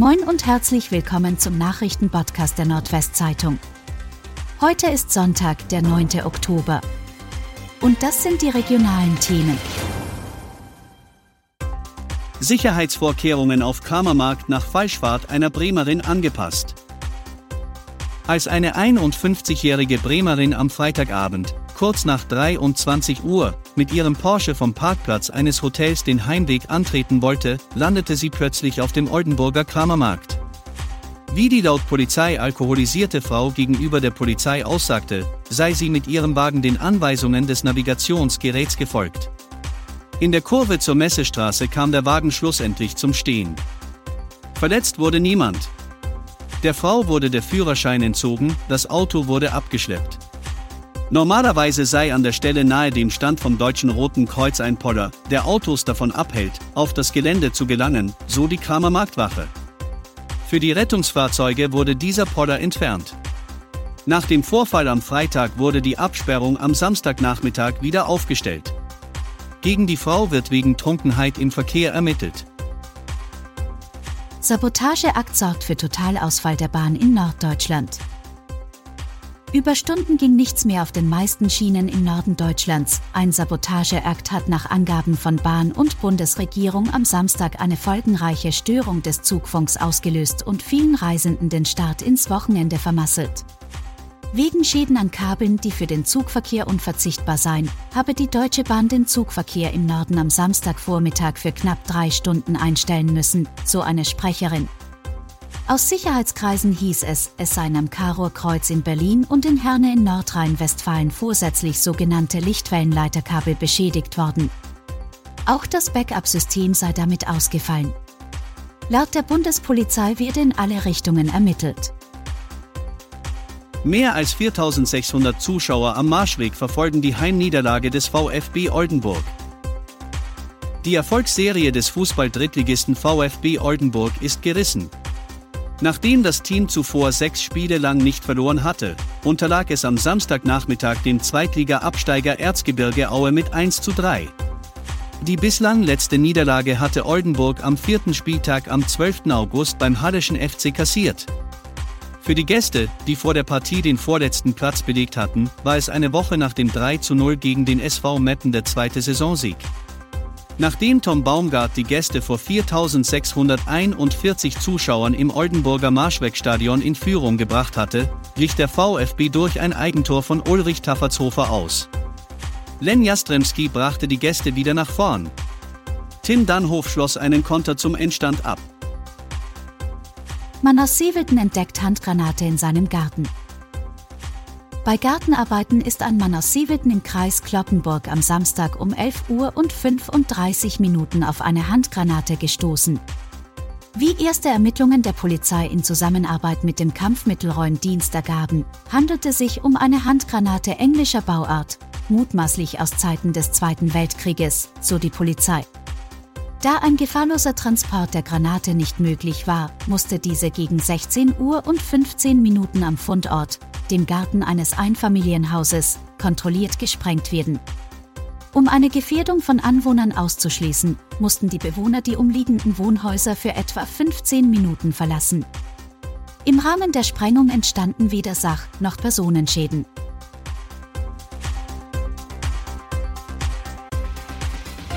Moin und herzlich willkommen zum Nachrichtenpodcast der Nordwestzeitung. Heute ist Sonntag, der 9. Oktober. Und das sind die regionalen Themen. Sicherheitsvorkehrungen auf Kramermarkt nach Falschfahrt einer Bremerin angepasst. Als eine 51-jährige Bremerin am Freitagabend, kurz nach 23 Uhr, mit ihrem Porsche vom Parkplatz eines Hotels den Heimweg antreten wollte, landete sie plötzlich auf dem Oldenburger Kramermarkt. Wie die laut Polizei alkoholisierte Frau gegenüber der Polizei aussagte, sei sie mit ihrem Wagen den Anweisungen des Navigationsgeräts gefolgt. In der Kurve zur Messestraße kam der Wagen schlussendlich zum Stehen. Verletzt wurde niemand. Der Frau wurde der Führerschein entzogen, das Auto wurde abgeschleppt. Normalerweise sei an der Stelle nahe dem Stand vom Deutschen Roten Kreuz ein Poller, der Autos davon abhält, auf das Gelände zu gelangen, so die Kramer Marktwache. Für die Rettungsfahrzeuge wurde dieser Poller entfernt. Nach dem Vorfall am Freitag wurde die Absperrung am Samstagnachmittag wieder aufgestellt. Gegen die Frau wird wegen Trunkenheit im Verkehr ermittelt. Sabotageakt sorgt für Totalausfall der Bahn in Norddeutschland. Über Stunden ging nichts mehr auf den meisten Schienen im Norden Deutschlands. Ein Sabotageakt hat nach Angaben von Bahn und Bundesregierung am Samstag eine folgenreiche Störung des Zugfunks ausgelöst und vielen Reisenden den Start ins Wochenende vermasselt. Wegen Schäden an Kabeln, die für den Zugverkehr unverzichtbar seien, habe die Deutsche Bahn den Zugverkehr im Norden am Samstagvormittag für knapp drei Stunden einstellen müssen, so eine Sprecherin. Aus Sicherheitskreisen hieß es, es seien am Karow-Kreuz in Berlin und in Herne in Nordrhein-Westfalen vorsätzlich sogenannte Lichtwellenleiterkabel beschädigt worden. Auch das Backup-System sei damit ausgefallen. Laut der Bundespolizei werde in alle Richtungen ermittelt. Mehr als 4600 Zuschauer am Marschweg verfolgen die Heimniederlage des VfB Oldenburg. Die Erfolgsserie des Fußball-Drittligisten VfB Oldenburg ist gerissen. Nachdem das Team zuvor sechs Spiele lang nicht verloren hatte, unterlag es am Samstagnachmittag dem Zweitliga-Absteiger Erzgebirge Aue mit 1 zu 3. Die bislang letzte Niederlage hatte Oldenburg am vierten Spieltag am 12. August beim Halleschen FC kassiert. Für die Gäste, die vor der Partie den vorletzten Platz belegt hatten, war es eine Woche nach dem 3 zu 0 gegen den SV Metten der zweite Saisonsieg. Nachdem Tom Baumgart die Gäste vor 4641 Zuschauern im Oldenburger Marschwegstadion in Führung gebracht hatte, glich der VfB durch ein Eigentor von Ulrich Taffertshofer aus. Len Jastremski brachte die Gäste wieder nach vorn. Tim Dannhof schloss einen Konter zum Endstand ab. Man aus Sievelten entdeckt Handgranate in seinem Garten. Bei Gartenarbeiten ist ein Mann aus Sievelten im Kreis Kloppenburg am Samstag um 11 Uhr und 35 Minuten auf eine Handgranate gestoßen. Wie erste Ermittlungen der Polizei in Zusammenarbeit mit dem Kampfmittelräumdienst ergaben, handelte sich um eine Handgranate englischer Bauart, mutmaßlich aus Zeiten des Zweiten Weltkrieges, so die Polizei. Da ein gefahrloser Transport der Granate nicht möglich war, musste diese gegen 16 Uhr und 15 Minuten am Fundort dem Garten eines Einfamilienhauses, kontrolliert gesprengt werden. Um eine Gefährdung von Anwohnern auszuschließen, mussten die Bewohner die umliegenden Wohnhäuser für etwa 15 Minuten verlassen. Im Rahmen der Sprengung entstanden weder Sach- noch Personenschäden.